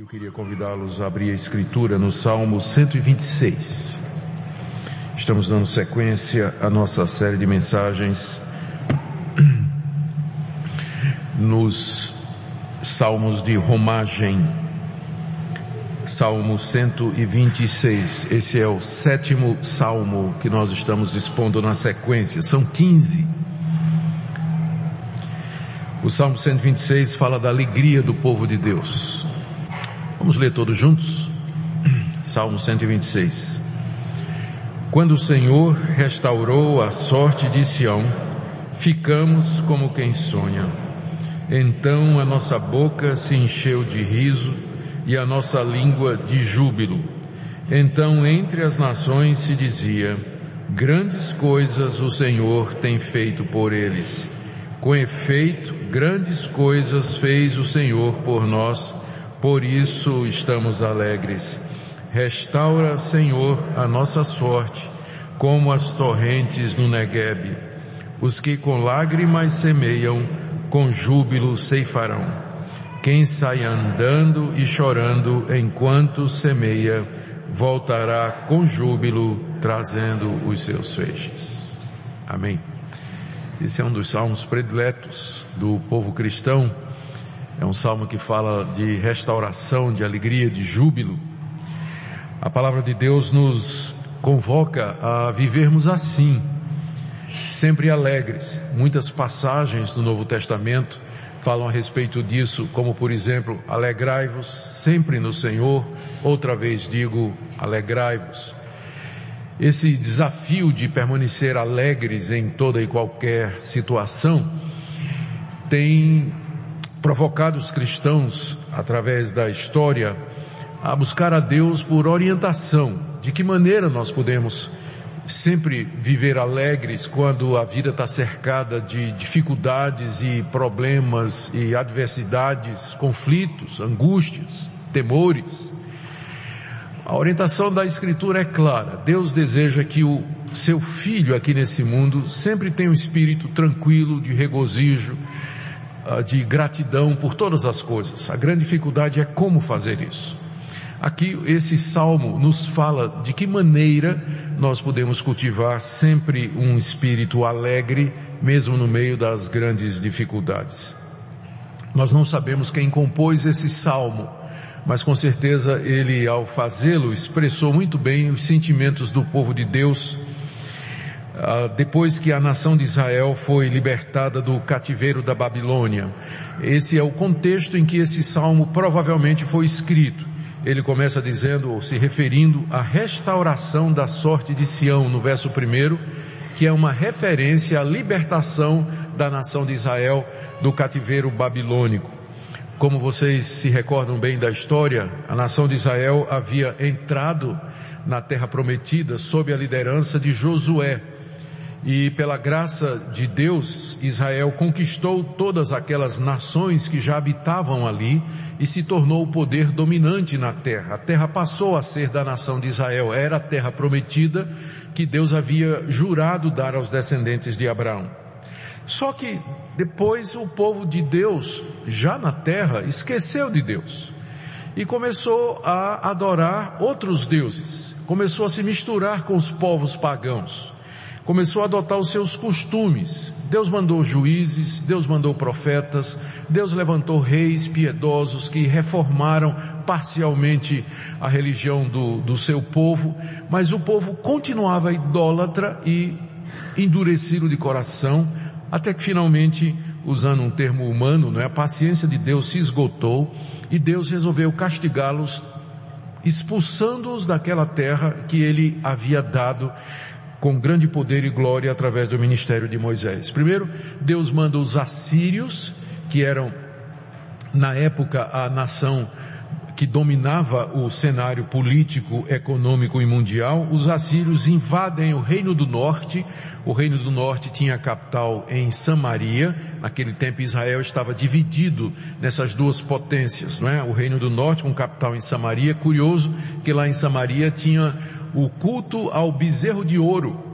Eu queria convidá-los a abrir a escritura no Salmo 126. Estamos dando sequência à nossa série de mensagens nos salmos de romagem. Salmo 126. Esse é o sétimo salmo que nós estamos expondo na sequência. São 15. O Salmo 126 fala da alegria do povo de Deus. Vamos ler todos juntos? Salmo 126. Quando o Senhor restaurou a sorte de Sião, ficamos como quem sonha. Então a nossa boca se encheu de riso e a nossa língua de júbilo. Então entre as nações se dizia, grandes coisas o Senhor tem feito por eles. Com efeito, grandes coisas fez o Senhor por nós por isso estamos alegres. Restaura, Senhor, a nossa sorte, como as torrentes no Negueb. Os que com lágrimas semeiam, com júbilo ceifarão. Quem sai andando e chorando enquanto semeia, voltará com júbilo, trazendo os seus feixes. Amém. Esse é um dos salmos prediletos do povo cristão é um salmo que fala de restauração, de alegria, de júbilo. A palavra de Deus nos convoca a vivermos assim, sempre alegres. Muitas passagens do Novo Testamento falam a respeito disso, como por exemplo, alegrai-vos sempre no Senhor, outra vez digo, alegrai-vos. Esse desafio de permanecer alegres em toda e qualquer situação tem provocado os cristãos, através da história, a buscar a Deus por orientação. De que maneira nós podemos sempre viver alegres quando a vida está cercada de dificuldades e problemas e adversidades, conflitos, angústias, temores. A orientação da Escritura é clara. Deus deseja que o seu filho aqui nesse mundo sempre tenha um espírito tranquilo, de regozijo, de gratidão por todas as coisas. A grande dificuldade é como fazer isso. Aqui esse salmo nos fala de que maneira nós podemos cultivar sempre um espírito alegre, mesmo no meio das grandes dificuldades. Nós não sabemos quem compôs esse salmo, mas com certeza ele, ao fazê-lo, expressou muito bem os sentimentos do povo de Deus ah, depois que a nação de Israel foi libertada do cativeiro da Babilônia. Esse é o contexto em que esse salmo provavelmente foi escrito. Ele começa dizendo, ou se referindo à restauração da sorte de Sião, no verso primeiro, que é uma referência à libertação da nação de Israel do cativeiro babilônico. Como vocês se recordam bem da história, a nação de Israel havia entrado na terra prometida sob a liderança de Josué, e pela graça de Deus, Israel conquistou todas aquelas nações que já habitavam ali e se tornou o poder dominante na terra. A terra passou a ser da nação de Israel, era a terra prometida que Deus havia jurado dar aos descendentes de Abraão. Só que depois o povo de Deus, já na terra, esqueceu de Deus e começou a adorar outros deuses, começou a se misturar com os povos pagãos começou a adotar os seus costumes. Deus mandou juízes, Deus mandou profetas, Deus levantou reis piedosos que reformaram parcialmente a religião do, do seu povo, mas o povo continuava idólatra e endurecido de coração, até que finalmente, usando um termo humano, não é? a paciência de Deus se esgotou e Deus resolveu castigá-los, expulsando-os daquela terra que ele havia dado com grande poder e glória através do ministério de Moisés. Primeiro, Deus manda os assírios, que eram na época a nação que dominava o cenário político, econômico e mundial, os assírios invadem o reino do norte. O reino do norte tinha a capital em Samaria. Naquele tempo Israel estava dividido nessas duas potências, não é? O reino do norte com capital em Samaria. Curioso que lá em Samaria tinha o culto ao bezerro de ouro.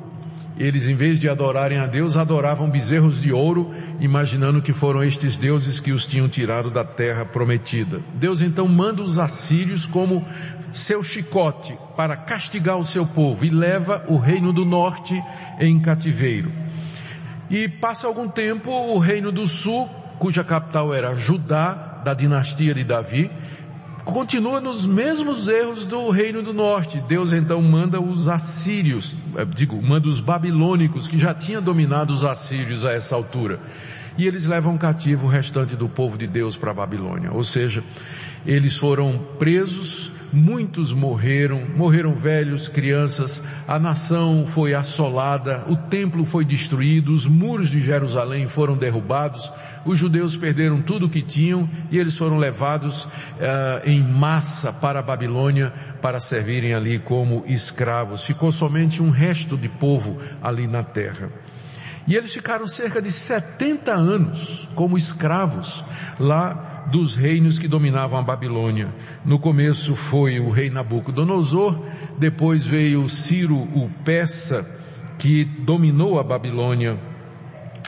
eles, em vez de adorarem a Deus, adoravam bezerros de ouro, imaginando que foram estes deuses que os tinham tirado da terra prometida. Deus então manda os assírios como seu chicote para castigar o seu povo e leva o reino do norte em cativeiro. E passa algum tempo, o reino do sul, cuja capital era Judá, da dinastia de Davi, continua nos mesmos erros do reino do norte. Deus então manda os assírios, eh, digo, manda os babilônicos, que já tinha dominado os assírios a essa altura. E eles levam cativo o restante do povo de Deus para a Babilônia. Ou seja, eles foram presos, muitos morreram, morreram velhos, crianças, a nação foi assolada, o templo foi destruído, os muros de Jerusalém foram derrubados, os judeus perderam tudo o que tinham e eles foram levados uh, em massa para a Babilônia para servirem ali como escravos. Ficou somente um resto de povo ali na terra. E eles ficaram cerca de 70 anos como escravos lá dos reinos que dominavam a Babilônia. No começo foi o rei Nabucodonosor, depois veio Ciro o Persa, que dominou a Babilônia.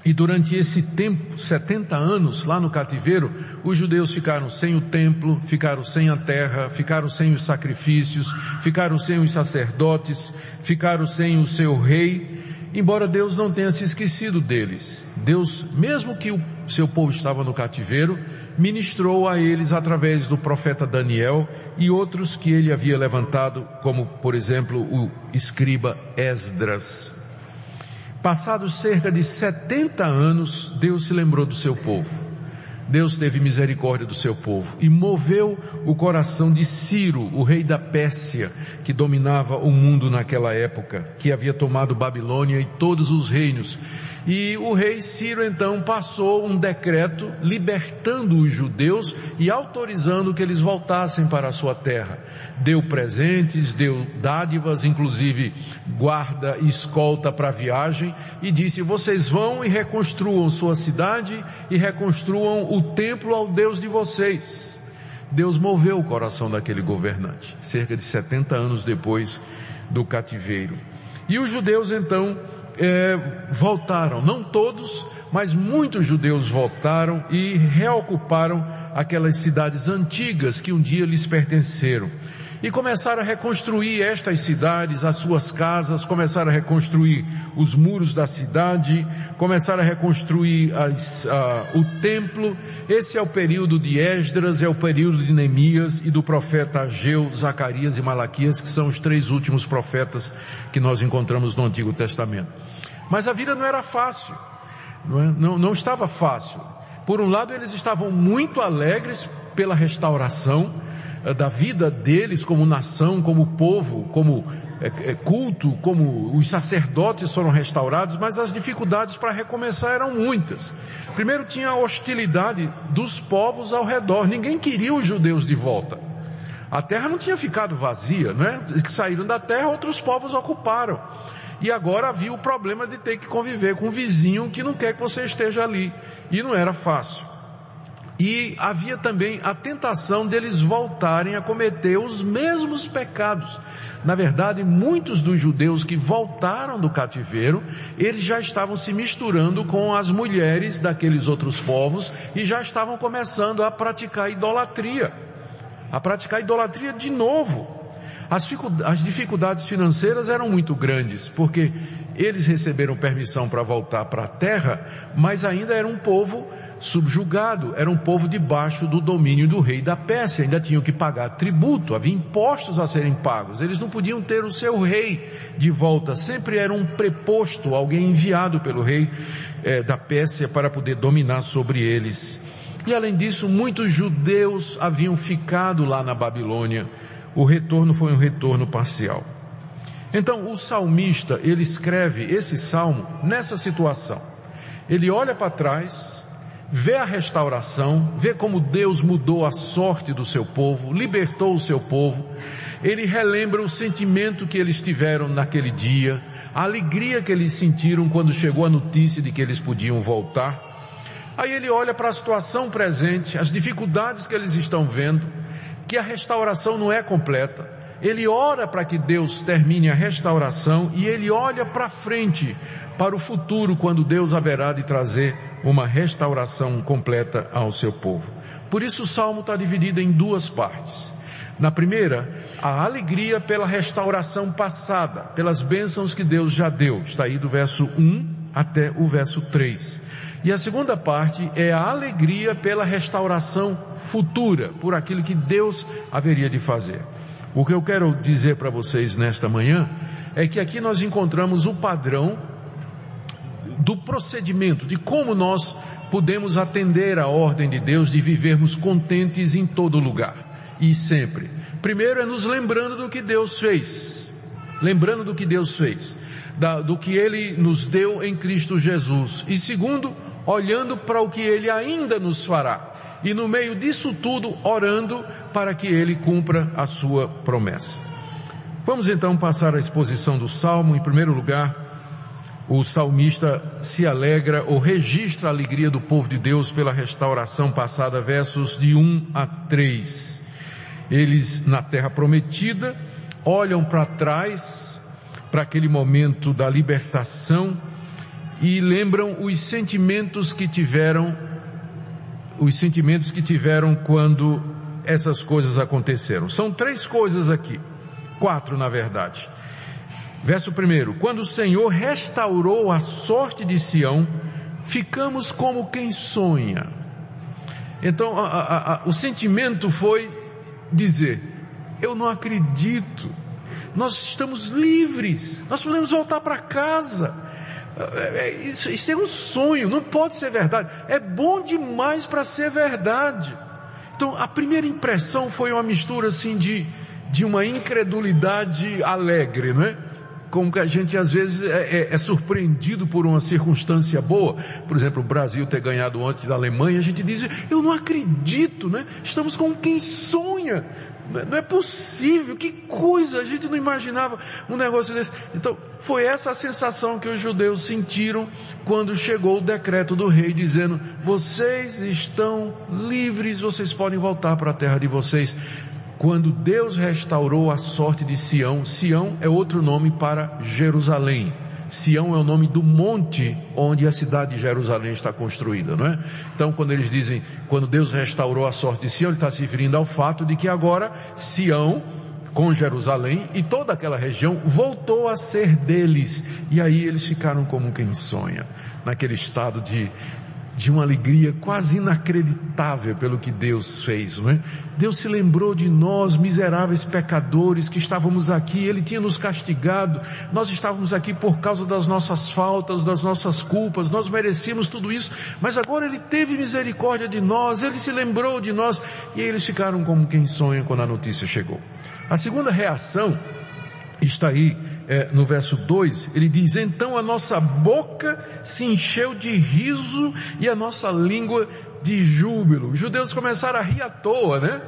E durante esse tempo, 70 anos lá no cativeiro, os judeus ficaram sem o templo, ficaram sem a terra, ficaram sem os sacrifícios, ficaram sem os sacerdotes, ficaram sem o seu rei, embora Deus não tenha se esquecido deles. Deus, mesmo que o seu povo estava no cativeiro, ministrou a eles através do profeta Daniel e outros que ele havia levantado, como por exemplo o escriba Esdras. Passados cerca de 70 anos, Deus se lembrou do seu povo. Deus teve misericórdia do seu povo e moveu o coração de Ciro, o rei da Pérsia, que dominava o mundo naquela época, que havia tomado Babilônia e todos os reinos e o rei Ciro então passou um decreto libertando os judeus e autorizando que eles voltassem para a sua terra. Deu presentes, deu dádivas, inclusive guarda e escolta para a viagem e disse, vocês vão e reconstruam sua cidade e reconstruam o templo ao Deus de vocês. Deus moveu o coração daquele governante, cerca de 70 anos depois do cativeiro. E os judeus então é, voltaram, não todos, mas muitos judeus voltaram e reocuparam aquelas cidades antigas que um dia lhes pertenceram. E começaram a reconstruir estas cidades, as suas casas, começaram a reconstruir os muros da cidade, começaram a reconstruir as, o templo. Esse é o período de Esdras, é o período de Neemias e do profeta Ageu, Zacarias e Malaquias, que são os três últimos profetas que nós encontramos no Antigo Testamento. Mas a vida não era fácil, não, é? não, não estava fácil. Por um lado, eles estavam muito alegres pela restauração eh, da vida deles como nação, como povo, como eh, culto, como os sacerdotes foram restaurados, mas as dificuldades para recomeçar eram muitas. Primeiro tinha a hostilidade dos povos ao redor. Ninguém queria os judeus de volta. A terra não tinha ficado vazia, não é? Que saíram da terra, outros povos ocuparam. E agora havia o problema de ter que conviver com um vizinho que não quer que você esteja ali. E não era fácil. E havia também a tentação deles voltarem a cometer os mesmos pecados. Na verdade, muitos dos judeus que voltaram do cativeiro, eles já estavam se misturando com as mulheres daqueles outros povos e já estavam começando a praticar idolatria. A praticar idolatria de novo. As dificuldades financeiras eram muito grandes, porque eles receberam permissão para voltar para a terra, mas ainda era um povo subjugado, era um povo debaixo do domínio do rei da Pérsia, ainda tinham que pagar tributo, havia impostos a serem pagos, eles não podiam ter o seu rei de volta, sempre era um preposto, alguém enviado pelo rei é, da Pérsia para poder dominar sobre eles. E além disso, muitos judeus haviam ficado lá na Babilônia, o retorno foi um retorno parcial. Então, o salmista, ele escreve esse salmo nessa situação. Ele olha para trás, vê a restauração, vê como Deus mudou a sorte do seu povo, libertou o seu povo. Ele relembra o sentimento que eles tiveram naquele dia, a alegria que eles sentiram quando chegou a notícia de que eles podiam voltar. Aí ele olha para a situação presente, as dificuldades que eles estão vendo, que a restauração não é completa, ele ora para que Deus termine a restauração e ele olha para frente, para o futuro, quando Deus haverá de trazer uma restauração completa ao seu povo. Por isso o salmo está dividido em duas partes. Na primeira, a alegria pela restauração passada, pelas bênçãos que Deus já deu. Está aí do verso 1 até o verso 3. E a segunda parte é a alegria pela restauração futura, por aquilo que Deus haveria de fazer. O que eu quero dizer para vocês nesta manhã é que aqui nós encontramos o padrão do procedimento, de como nós podemos atender a ordem de Deus de vivermos contentes em todo lugar e sempre. Primeiro é nos lembrando do que Deus fez, lembrando do que Deus fez, da, do que Ele nos deu em Cristo Jesus. E segundo, olhando para o que Ele ainda nos fará. E no meio disso tudo, orando para que Ele cumpra a sua promessa. Vamos então passar a exposição do Salmo. Em primeiro lugar, o salmista se alegra ou registra a alegria do povo de Deus pela restauração passada, versos de 1 a 3. Eles, na terra prometida, olham para trás, para aquele momento da libertação, e lembram os sentimentos que tiveram, os sentimentos que tiveram quando essas coisas aconteceram. São três coisas aqui, quatro na verdade. Verso primeiro, quando o Senhor restaurou a sorte de Sião, ficamos como quem sonha. Então, a, a, a, o sentimento foi dizer, eu não acredito, nós estamos livres, nós podemos voltar para casa. É, é, isso, isso é um sonho, não pode ser verdade. É bom demais para ser verdade. Então, a primeira impressão foi uma mistura assim de, de uma incredulidade alegre, não é? Como que a gente às vezes é, é, é, surpreendido por uma circunstância boa. Por exemplo, o Brasil ter ganhado ontem da Alemanha, a gente diz, eu não acredito, né? Estamos com quem sonha. Não é possível, que coisa, a gente não imaginava um negócio desse. Então, foi essa a sensação que os judeus sentiram quando chegou o decreto do rei dizendo, vocês estão livres, vocês podem voltar para a terra de vocês. Quando Deus restaurou a sorte de Sião, Sião é outro nome para Jerusalém. Sião é o nome do monte onde a cidade de Jerusalém está construída, não é? Então, quando eles dizem, quando Deus restaurou a sorte de Sião, ele está se referindo ao fato de que agora Sião, com Jerusalém e toda aquela região, voltou a ser deles. E aí eles ficaram como quem sonha, naquele estado de de uma alegria quase inacreditável pelo que Deus fez, não é? Deus se lembrou de nós, miseráveis pecadores, que estávamos aqui, Ele tinha nos castigado, nós estávamos aqui por causa das nossas faltas, das nossas culpas, nós merecíamos tudo isso, mas agora Ele teve misericórdia de nós, Ele se lembrou de nós, e eles ficaram como quem sonha quando a notícia chegou. A segunda reação está aí é, no verso 2, ele diz, então a nossa boca se encheu de riso e a nossa língua de júbilo. Os judeus começaram a rir à toa, né?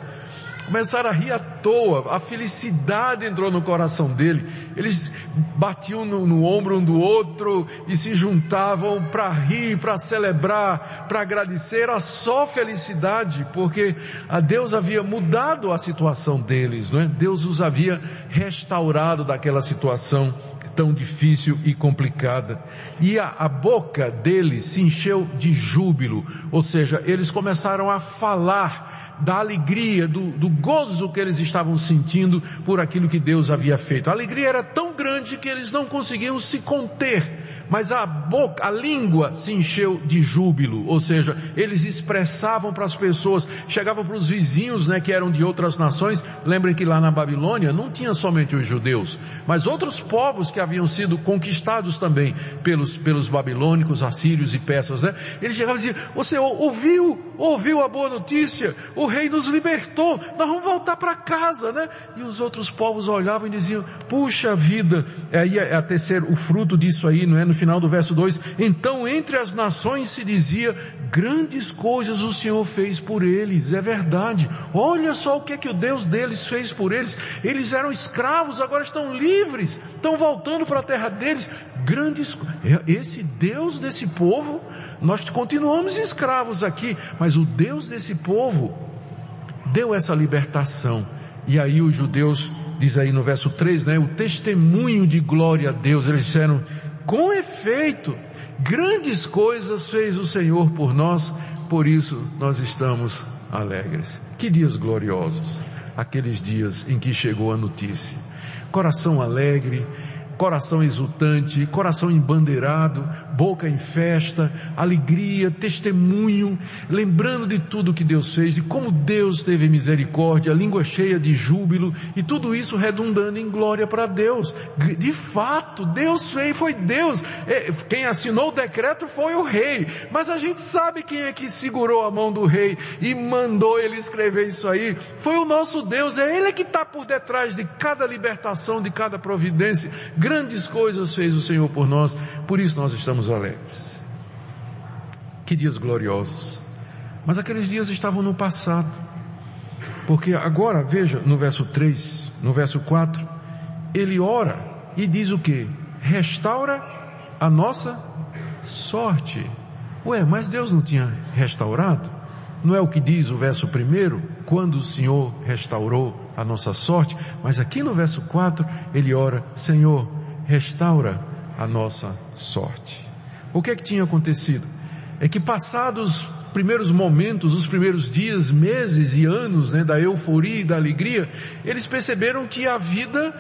Começaram a rir à toa, a felicidade entrou no coração dele, eles batiam no, no ombro um do outro e se juntavam para rir, para celebrar, para agradecer, era só felicidade, porque a Deus havia mudado a situação deles, não é? Deus os havia restaurado daquela situação tão difícil e complicada. E a, a, boca deles se encheu de júbilo, ou seja, eles começaram a falar da alegria, do, do gozo que eles estavam sentindo por aquilo que Deus havia feito. A alegria era tão grande que eles não conseguiam se conter mas a boca, a língua se encheu de júbilo, ou seja, eles expressavam para as pessoas, chegavam para os vizinhos, né, que eram de outras nações. Lembrem que lá na Babilônia não tinha somente os judeus, mas outros povos que haviam sido conquistados também pelos pelos babilônicos, assírios e persas, né? Eles chegavam e diziam: "Você ouviu? Ouviu a boa notícia? O rei nos libertou. Nós vamos voltar para casa, né?" E os outros povos olhavam e diziam: "Puxa vida, aí é a terceiro o fruto disso aí, não é? No final do verso 2, então entre as nações se dizia, grandes coisas o Senhor fez por eles, é verdade. Olha só o que é que o Deus deles fez por eles. Eles eram escravos, agora estão livres, estão voltando para a terra deles. Grandes, esse Deus desse povo, nós continuamos escravos aqui, mas o Deus desse povo deu essa libertação. E aí os judeus diz aí no verso 3, né, o testemunho de glória a Deus. Eles disseram, com efeito, grandes coisas fez o Senhor por nós, por isso nós estamos alegres. Que dias gloriosos, aqueles dias em que chegou a notícia. Coração alegre, coração exultante, coração embandeirado, boca em festa, alegria, testemunho, lembrando de tudo que Deus fez, de como Deus teve misericórdia, língua cheia de júbilo e tudo isso redundando em glória para Deus. De fato, Deus fez, foi Deus. É, quem assinou o decreto foi o rei, mas a gente sabe quem é que segurou a mão do rei e mandou ele escrever isso aí. Foi o nosso Deus, é ele que está por detrás de cada libertação, de cada providência Grandes coisas fez o Senhor por nós, por isso nós estamos alegres. Que dias gloriosos. Mas aqueles dias estavam no passado. Porque agora, veja, no verso 3, no verso 4, ele ora e diz o que? Restaura a nossa sorte. Ué, mas Deus não tinha restaurado? Não é o que diz o verso primeiro? Quando o Senhor restaurou a nossa sorte, mas aqui no verso 4 ele ora, Senhor, restaura a nossa sorte. O que é que tinha acontecido? É que passados os primeiros momentos, os primeiros dias, meses e anos né, da euforia e da alegria, eles perceberam que a vida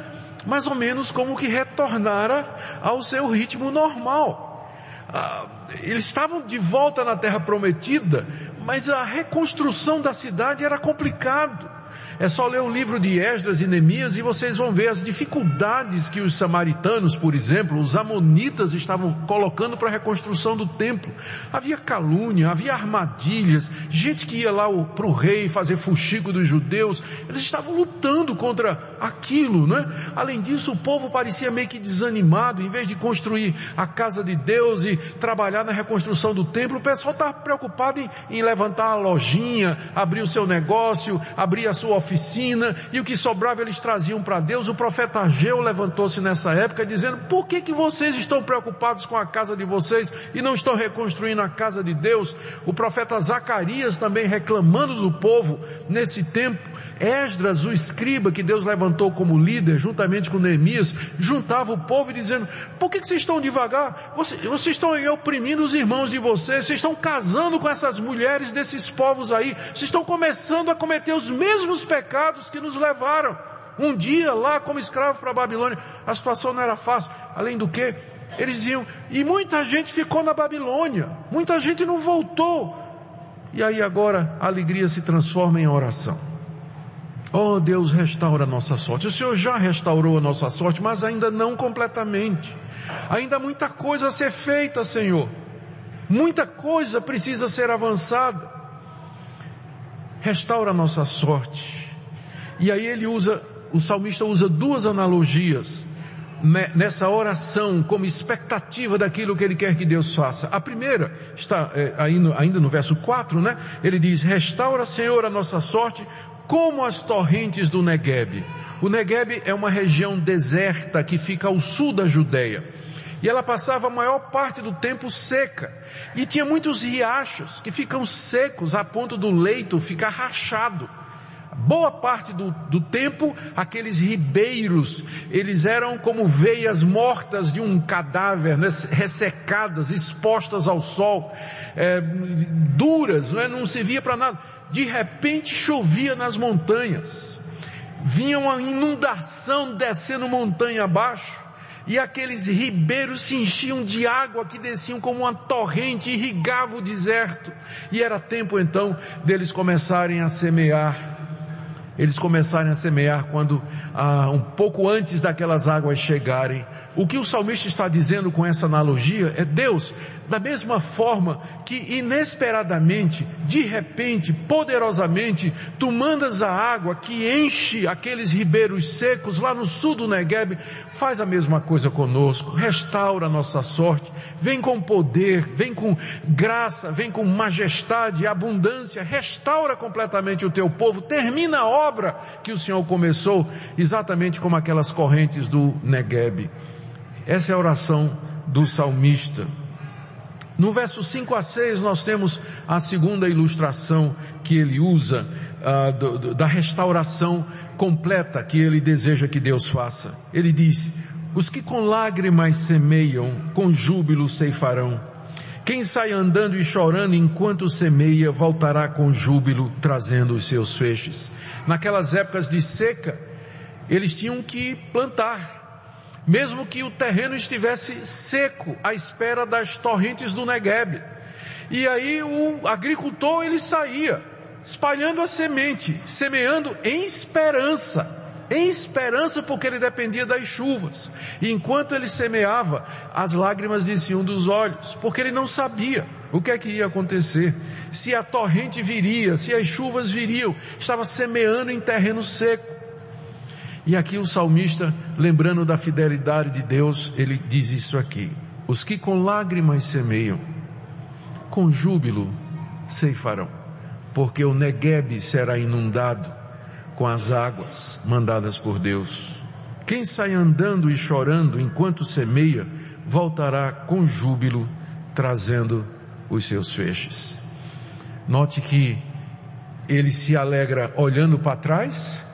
mais ou menos como que retornara ao seu ritmo normal. Ah, eles estavam de volta na terra prometida, mas a reconstrução da cidade era complicado. É só ler o livro de Esdras e Neemias e vocês vão ver as dificuldades que os samaritanos, por exemplo, os amonitas estavam colocando para a reconstrução do templo. Havia calúnia, havia armadilhas, gente que ia lá para o rei fazer fuxico dos judeus. Eles estavam lutando contra aquilo, né? Além disso, o povo parecia meio que desanimado. Em vez de construir a casa de Deus e trabalhar na reconstrução do templo, o pessoal estava preocupado em, em levantar a lojinha, abrir o seu negócio, abrir a sua oficina oficina e o que sobrava eles traziam para Deus. O profeta Ageu levantou-se nessa época dizendo, por que que vocês estão preocupados com a casa de vocês e não estão reconstruindo a casa de Deus? O profeta Zacarias também reclamando do povo nesse tempo. Esdras, o escriba que Deus levantou como líder, juntamente com Neemias, juntava o povo dizendo, por que, que vocês estão devagar? Vocês, vocês estão oprimindo os irmãos de vocês, vocês estão casando com essas mulheres desses povos aí, vocês estão começando a cometer os mesmos pecados que nos levaram um dia lá como escravo para a Babilônia. A situação não era fácil. Além do que, eles diziam, e muita gente ficou na Babilônia, muita gente não voltou. E aí agora a alegria se transforma em oração. Oh Deus, restaura a nossa sorte. O Senhor já restaurou a nossa sorte, mas ainda não completamente. Ainda há muita coisa a ser feita, Senhor. Muita coisa precisa ser avançada. Restaura a nossa sorte. E aí ele usa, o salmista usa duas analogias nessa oração como expectativa daquilo que ele quer que Deus faça. A primeira está é, ainda no verso 4, né? Ele diz, restaura, Senhor, a nossa sorte como as torrentes do Negueb. O Negueb é uma região deserta que fica ao sul da Judéia. E ela passava a maior parte do tempo seca. E tinha muitos riachos que ficam secos a ponto do leito ficar rachado. Boa parte do, do tempo, aqueles ribeiros, eles eram como veias mortas de um cadáver, né, ressecadas, expostas ao sol, é, duras, não, é, não servia para nada. De repente chovia nas montanhas, vinha uma inundação descendo montanha abaixo, e aqueles ribeiros se enchiam de água que desciam como uma torrente, irrigava o deserto, e era tempo então deles começarem a semear. Eles começarem a semear quando, ah, um pouco antes daquelas águas chegarem. O que o salmista está dizendo com essa analogia é Deus, da mesma forma que inesperadamente, de repente, poderosamente, tu mandas a água que enche aqueles ribeiros secos lá no sul do Negueb, faz a mesma coisa conosco, restaura a nossa sorte, vem com poder, vem com graça, vem com majestade abundância, restaura completamente o teu povo, termina a obra que o Senhor começou, exatamente como aquelas correntes do Negueb. Essa é a oração do salmista. No verso 5 a 6 nós temos a segunda ilustração que ele usa uh, do, do, da restauração completa que ele deseja que Deus faça. Ele diz, os que com lágrimas semeiam, com júbilo ceifarão. Quem sai andando e chorando enquanto semeia, voltará com júbilo, trazendo os seus feixes. Naquelas épocas de seca, eles tinham que plantar, mesmo que o terreno estivesse seco, à espera das torrentes do Negueb. E aí o agricultor ele saía, espalhando a semente, semeando em esperança em esperança porque ele dependia das chuvas. E enquanto ele semeava, as lágrimas desciam dos olhos, porque ele não sabia o que é que ia acontecer. Se a torrente viria, se as chuvas viriam, estava semeando em terreno seco. E aqui o salmista, lembrando da fidelidade de Deus, ele diz isso aqui. Os que com lágrimas semeiam, com júbilo ceifarão, porque o Negueb será inundado com as águas mandadas por Deus. Quem sai andando e chorando enquanto semeia, voltará com júbilo, trazendo os seus feixes. Note que ele se alegra olhando para trás,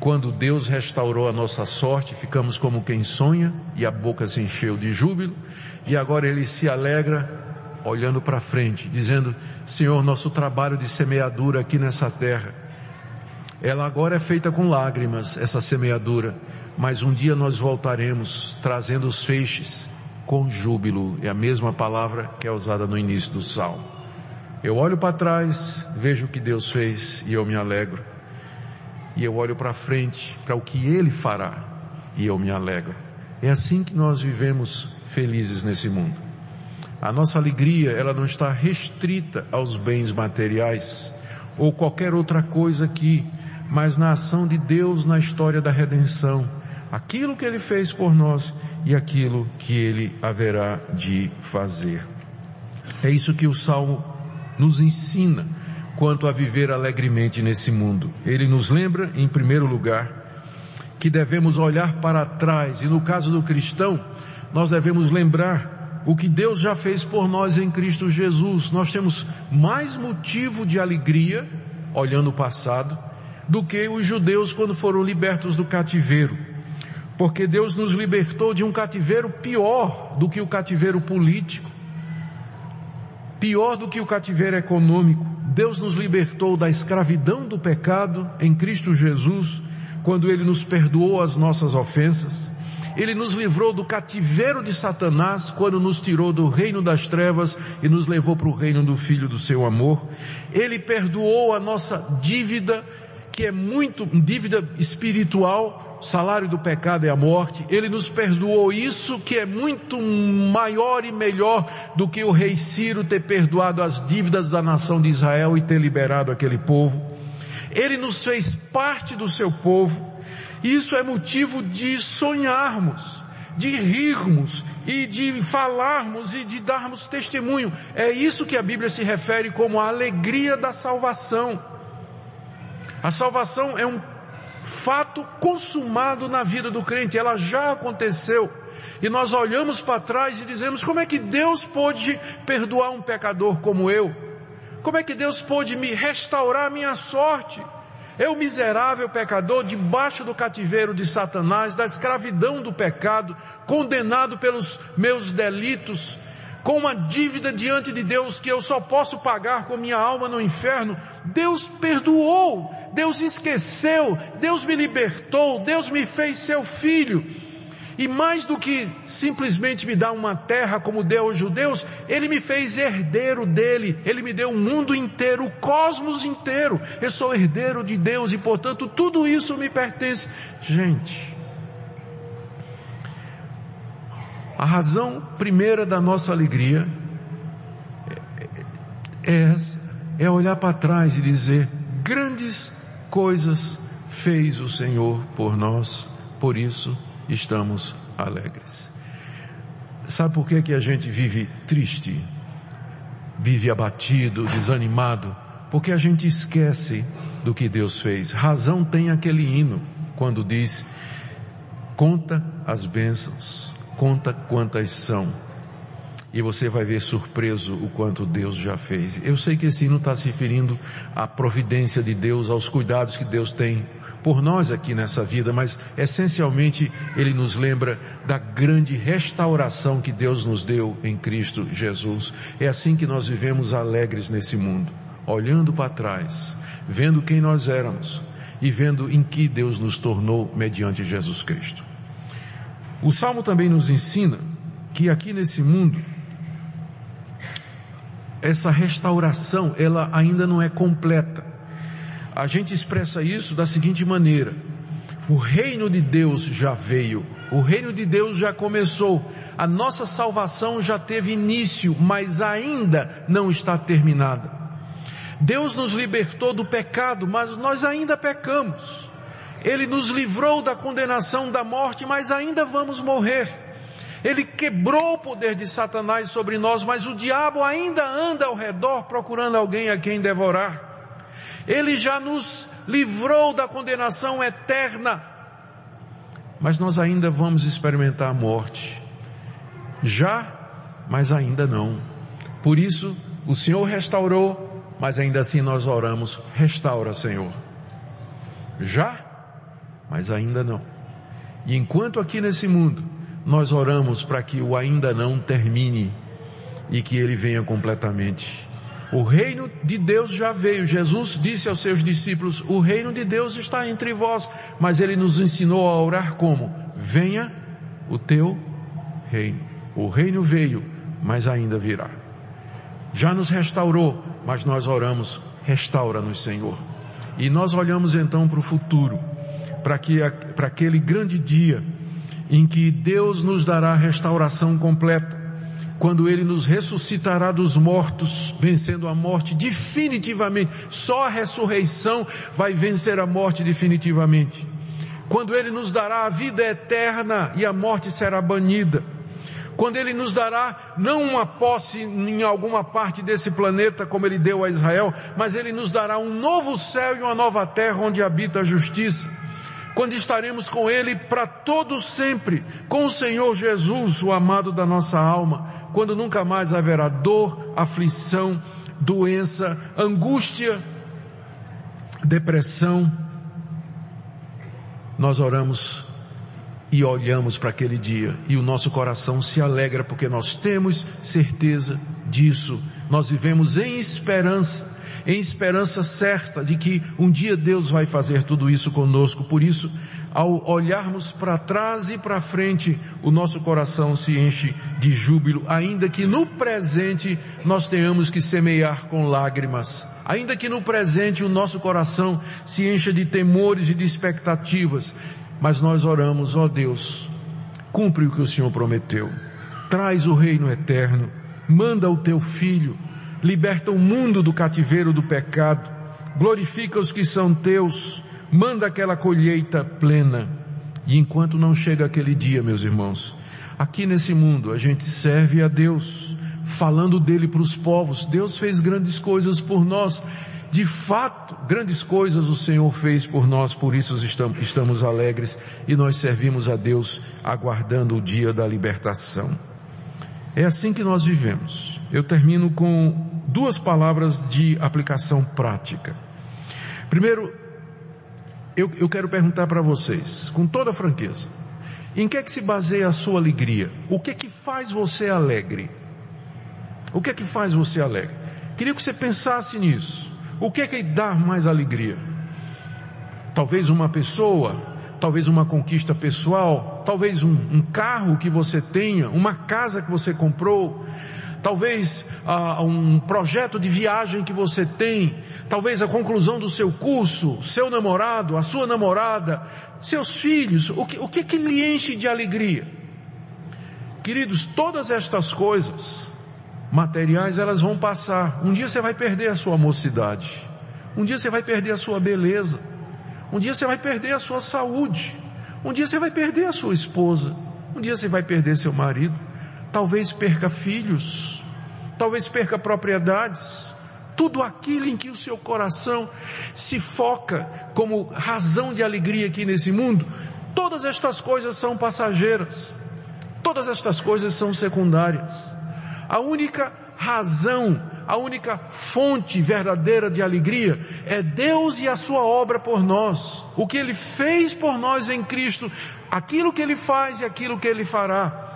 quando Deus restaurou a nossa sorte, ficamos como quem sonha e a boca se encheu de júbilo, e agora ele se alegra olhando para frente, dizendo: Senhor, nosso trabalho de semeadura aqui nessa terra ela agora é feita com lágrimas, essa semeadura, mas um dia nós voltaremos trazendo os feixes com júbilo. É a mesma palavra que é usada no início do salmo. Eu olho para trás, vejo o que Deus fez e eu me alegro. E eu olho para frente, para o que Ele fará e eu me alegro. É assim que nós vivemos felizes nesse mundo. A nossa alegria, ela não está restrita aos bens materiais ou qualquer outra coisa que mas na ação de Deus na história da redenção, aquilo que Ele fez por nós e aquilo que Ele haverá de fazer. É isso que o Salmo nos ensina quanto a viver alegremente nesse mundo. Ele nos lembra, em primeiro lugar, que devemos olhar para trás, e no caso do cristão, nós devemos lembrar o que Deus já fez por nós em Cristo Jesus. Nós temos mais motivo de alegria olhando o passado do que os judeus quando foram libertos do cativeiro. Porque Deus nos libertou de um cativeiro pior do que o cativeiro político, pior do que o cativeiro econômico. Deus nos libertou da escravidão do pecado em Cristo Jesus, quando Ele nos perdoou as nossas ofensas. Ele nos livrou do cativeiro de Satanás quando nos tirou do reino das trevas e nos levou para o reino do Filho do seu amor. Ele perdoou a nossa dívida que é muito dívida espiritual, salário do pecado é a morte. Ele nos perdoou isso que é muito maior e melhor do que o rei Ciro ter perdoado as dívidas da nação de Israel e ter liberado aquele povo. Ele nos fez parte do seu povo. Isso é motivo de sonharmos, de rirmos e de falarmos e de darmos testemunho. É isso que a Bíblia se refere como a alegria da salvação. A salvação é um fato consumado na vida do crente, ela já aconteceu. E nós olhamos para trás e dizemos: como é que Deus pôde perdoar um pecador como eu? Como é que Deus pôde me restaurar a minha sorte? Eu, miserável pecador, debaixo do cativeiro de Satanás, da escravidão do pecado, condenado pelos meus delitos, com uma dívida diante de Deus que eu só posso pagar com minha alma no inferno, Deus perdoou, Deus esqueceu, Deus me libertou, Deus me fez seu filho. E mais do que simplesmente me dar uma terra como deu aos judeus, Ele me fez herdeiro dele, Ele me deu o mundo inteiro, o cosmos inteiro. Eu sou herdeiro de Deus e portanto tudo isso me pertence. Gente, A razão primeira da nossa alegria é essa, é olhar para trás e dizer, grandes coisas fez o Senhor por nós, por isso estamos alegres. Sabe por que que a gente vive triste? Vive abatido, desanimado? Porque a gente esquece do que Deus fez. Razão tem aquele hino quando diz, conta as bênçãos conta quantas são. E você vai ver surpreso o quanto Deus já fez. Eu sei que esse hino está se referindo à providência de Deus, aos cuidados que Deus tem por nós aqui nessa vida, mas essencialmente ele nos lembra da grande restauração que Deus nos deu em Cristo Jesus. É assim que nós vivemos alegres nesse mundo, olhando para trás, vendo quem nós éramos e vendo em que Deus nos tornou mediante Jesus Cristo. O Salmo também nos ensina que aqui nesse mundo essa restauração, ela ainda não é completa. A gente expressa isso da seguinte maneira: o reino de Deus já veio, o reino de Deus já começou, a nossa salvação já teve início, mas ainda não está terminada. Deus nos libertou do pecado, mas nós ainda pecamos. Ele nos livrou da condenação da morte, mas ainda vamos morrer. Ele quebrou o poder de Satanás sobre nós, mas o diabo ainda anda ao redor procurando alguém a quem devorar. Ele já nos livrou da condenação eterna, mas nós ainda vamos experimentar a morte. Já, mas ainda não. Por isso, o Senhor restaurou, mas ainda assim nós oramos: restaura, Senhor. Já, mas ainda não. E enquanto aqui nesse mundo nós oramos para que o ainda não termine e que ele venha completamente. O reino de Deus já veio. Jesus disse aos seus discípulos: O reino de Deus está entre vós. Mas ele nos ensinou a orar como? Venha o teu reino. O reino veio, mas ainda virá. Já nos restaurou, mas nós oramos: restaura-nos, Senhor. E nós olhamos então para o futuro, para, que, para aquele grande dia em que Deus nos dará restauração completa, quando Ele nos ressuscitará dos mortos, vencendo a morte definitivamente. Só a ressurreição vai vencer a morte definitivamente. Quando Ele nos dará a vida eterna e a morte será banida. Quando Ele nos dará não uma posse em alguma parte desse planeta como Ele deu a Israel, mas Ele nos dará um novo céu e uma nova terra onde habita a justiça quando estaremos com Ele para todo sempre, com o Senhor Jesus, o amado da nossa alma, quando nunca mais haverá dor, aflição, doença, angústia, depressão. Nós oramos e olhamos para aquele dia e o nosso coração se alegra porque nós temos certeza disso. Nós vivemos em esperança em esperança certa de que um dia Deus vai fazer tudo isso conosco. Por isso, ao olharmos para trás e para frente, o nosso coração se enche de júbilo, ainda que no presente nós tenhamos que semear com lágrimas. Ainda que no presente o nosso coração se encha de temores e de expectativas, mas nós oramos, ó Deus, cumpre o que o Senhor prometeu. Traz o reino eterno, manda o teu filho, liberta o mundo do cativeiro do pecado, glorifica os que são teus, manda aquela colheita plena. E enquanto não chega aquele dia, meus irmãos, aqui nesse mundo a gente serve a Deus, falando dele para os povos. Deus fez grandes coisas por nós. De fato, grandes coisas o Senhor fez por nós, por isso estamos, alegres e nós servimos a Deus aguardando o dia da libertação. É assim que nós vivemos. Eu termino com duas palavras de aplicação prática. Primeiro, eu, eu quero perguntar para vocês, com toda franqueza, em que é que se baseia a sua alegria? O que é que faz você alegre? O que é que faz você alegre? Queria que você pensasse nisso. O que é que dá mais alegria? Talvez uma pessoa, talvez uma conquista pessoal, talvez um, um carro que você tenha, uma casa que você comprou, talvez ah, um projeto de viagem que você tem, talvez a conclusão do seu curso, seu namorado, a sua namorada, seus filhos, o que, o que, que lhe enche de alegria? Queridos, todas estas coisas materiais elas vão passar. Um dia você vai perder a sua mocidade. Um dia você vai perder a sua beleza. Um dia você vai perder a sua saúde. Um dia você vai perder a sua esposa. Um dia você vai perder seu marido talvez perca filhos, talvez perca propriedades, tudo aquilo em que o seu coração se foca como razão de alegria aqui nesse mundo, todas estas coisas são passageiras, todas estas coisas são secundárias. A única razão, a única fonte verdadeira de alegria é Deus e a sua obra por nós. O que Ele fez por nós em Cristo, aquilo que Ele faz e aquilo que Ele fará.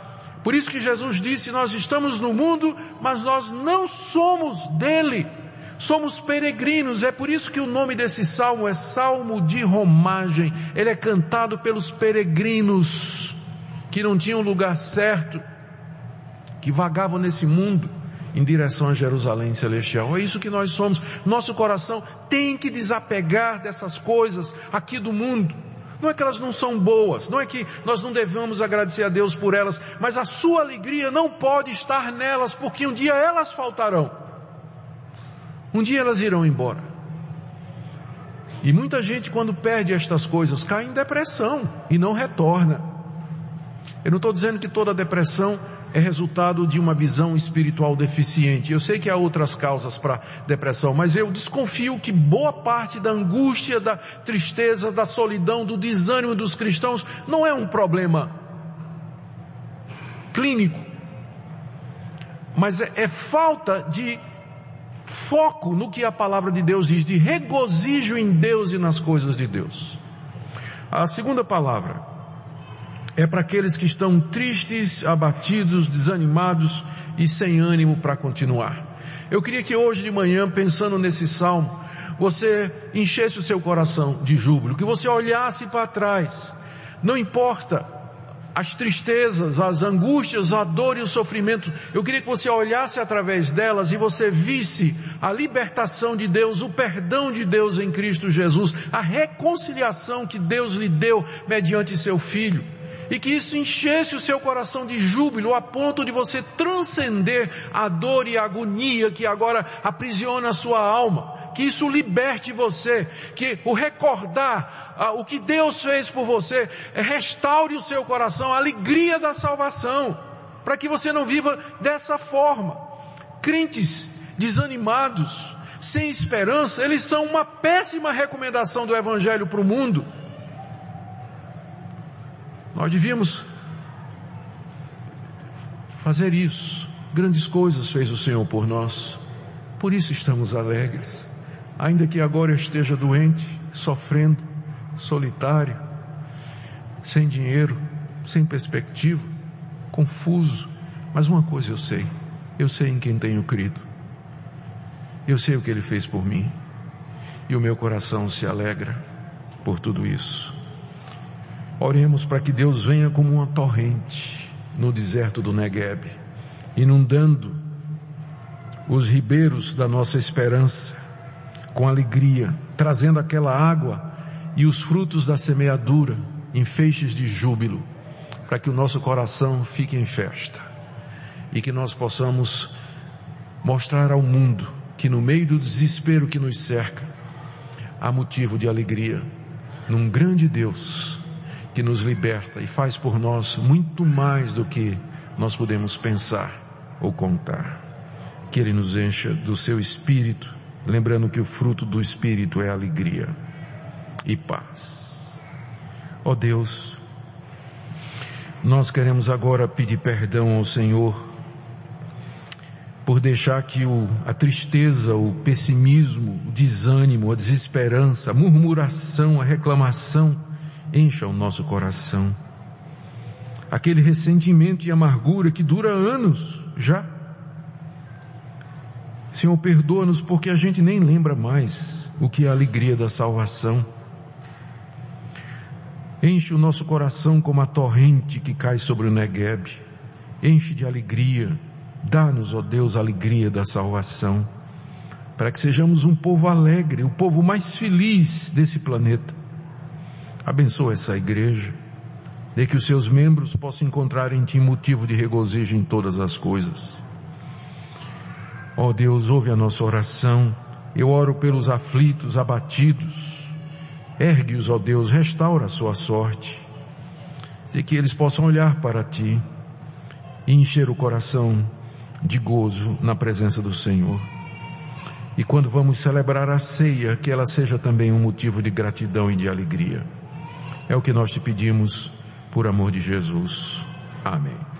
Por isso que Jesus disse, nós estamos no mundo, mas nós não somos dele. Somos peregrinos, é por isso que o nome desse salmo é Salmo de Romagem. Ele é cantado pelos peregrinos que não tinham lugar certo, que vagavam nesse mundo em direção a Jerusalém celestial. É isso que nós somos. Nosso coração tem que desapegar dessas coisas aqui do mundo. Não é que elas não são boas, não é que nós não devemos agradecer a Deus por elas, mas a sua alegria não pode estar nelas, porque um dia elas faltarão. Um dia elas irão embora. E muita gente quando perde estas coisas cai em depressão e não retorna. Eu não estou dizendo que toda depressão é resultado de uma visão espiritual deficiente. Eu sei que há outras causas para depressão, mas eu desconfio que boa parte da angústia, da tristeza, da solidão, do desânimo dos cristãos não é um problema clínico, mas é, é falta de foco no que a palavra de Deus diz, de regozijo em Deus e nas coisas de Deus. A segunda palavra é para aqueles que estão tristes, abatidos, desanimados e sem ânimo para continuar. Eu queria que hoje de manhã, pensando nesse salmo, você enchesse o seu coração de júbilo, que você olhasse para trás. Não importa as tristezas, as angústias, a dor e o sofrimento. Eu queria que você olhasse através delas e você visse a libertação de Deus, o perdão de Deus em Cristo Jesus, a reconciliação que Deus lhe deu mediante seu Filho. E que isso enchesse o seu coração de júbilo a ponto de você transcender a dor e a agonia que agora aprisiona a sua alma que isso liberte você, que o recordar ah, o que Deus fez por você, é, restaure o seu coração, a alegria da salvação, para que você não viva dessa forma. Crentes desanimados, sem esperança, eles são uma péssima recomendação do Evangelho para o mundo. Nós devíamos fazer isso. Grandes coisas fez o Senhor por nós. Por isso estamos alegres ainda que agora eu esteja doente, sofrendo, solitário, sem dinheiro, sem perspectiva, confuso, mas uma coisa eu sei, eu sei em quem tenho crido. Eu sei o que ele fez por mim. E o meu coração se alegra por tudo isso. Oremos para que Deus venha como uma torrente no deserto do Negueb, inundando os ribeiros da nossa esperança, com alegria, trazendo aquela água e os frutos da semeadura em feixes de júbilo, para que o nosso coração fique em festa e que nós possamos mostrar ao mundo que no meio do desespero que nos cerca, há motivo de alegria num grande Deus que nos liberta e faz por nós muito mais do que nós podemos pensar ou contar. Que Ele nos encha do seu Espírito lembrando que o fruto do Espírito é alegria e paz. Ó oh Deus, nós queremos agora pedir perdão ao Senhor por deixar que o, a tristeza, o pessimismo, o desânimo, a desesperança, a murmuração, a reclamação encha o nosso coração. Aquele ressentimento e amargura que dura anos já Senhor, perdoa-nos porque a gente nem lembra mais o que é a alegria da salvação. Enche o nosso coração como a torrente que cai sobre o Negueb. Enche de alegria. Dá-nos, ó Deus, a alegria da salvação. Para que sejamos um povo alegre, o povo mais feliz desse planeta. Abençoa essa igreja. Dê que os seus membros possam encontrar em Ti motivo de regozijo em todas as coisas. Ó oh Deus, ouve a nossa oração. Eu oro pelos aflitos, abatidos. Ergue-os, ó oh Deus, restaura a sua sorte. De que eles possam olhar para ti e encher o coração de gozo na presença do Senhor. E quando vamos celebrar a ceia, que ela seja também um motivo de gratidão e de alegria. É o que nós te pedimos por amor de Jesus. Amém.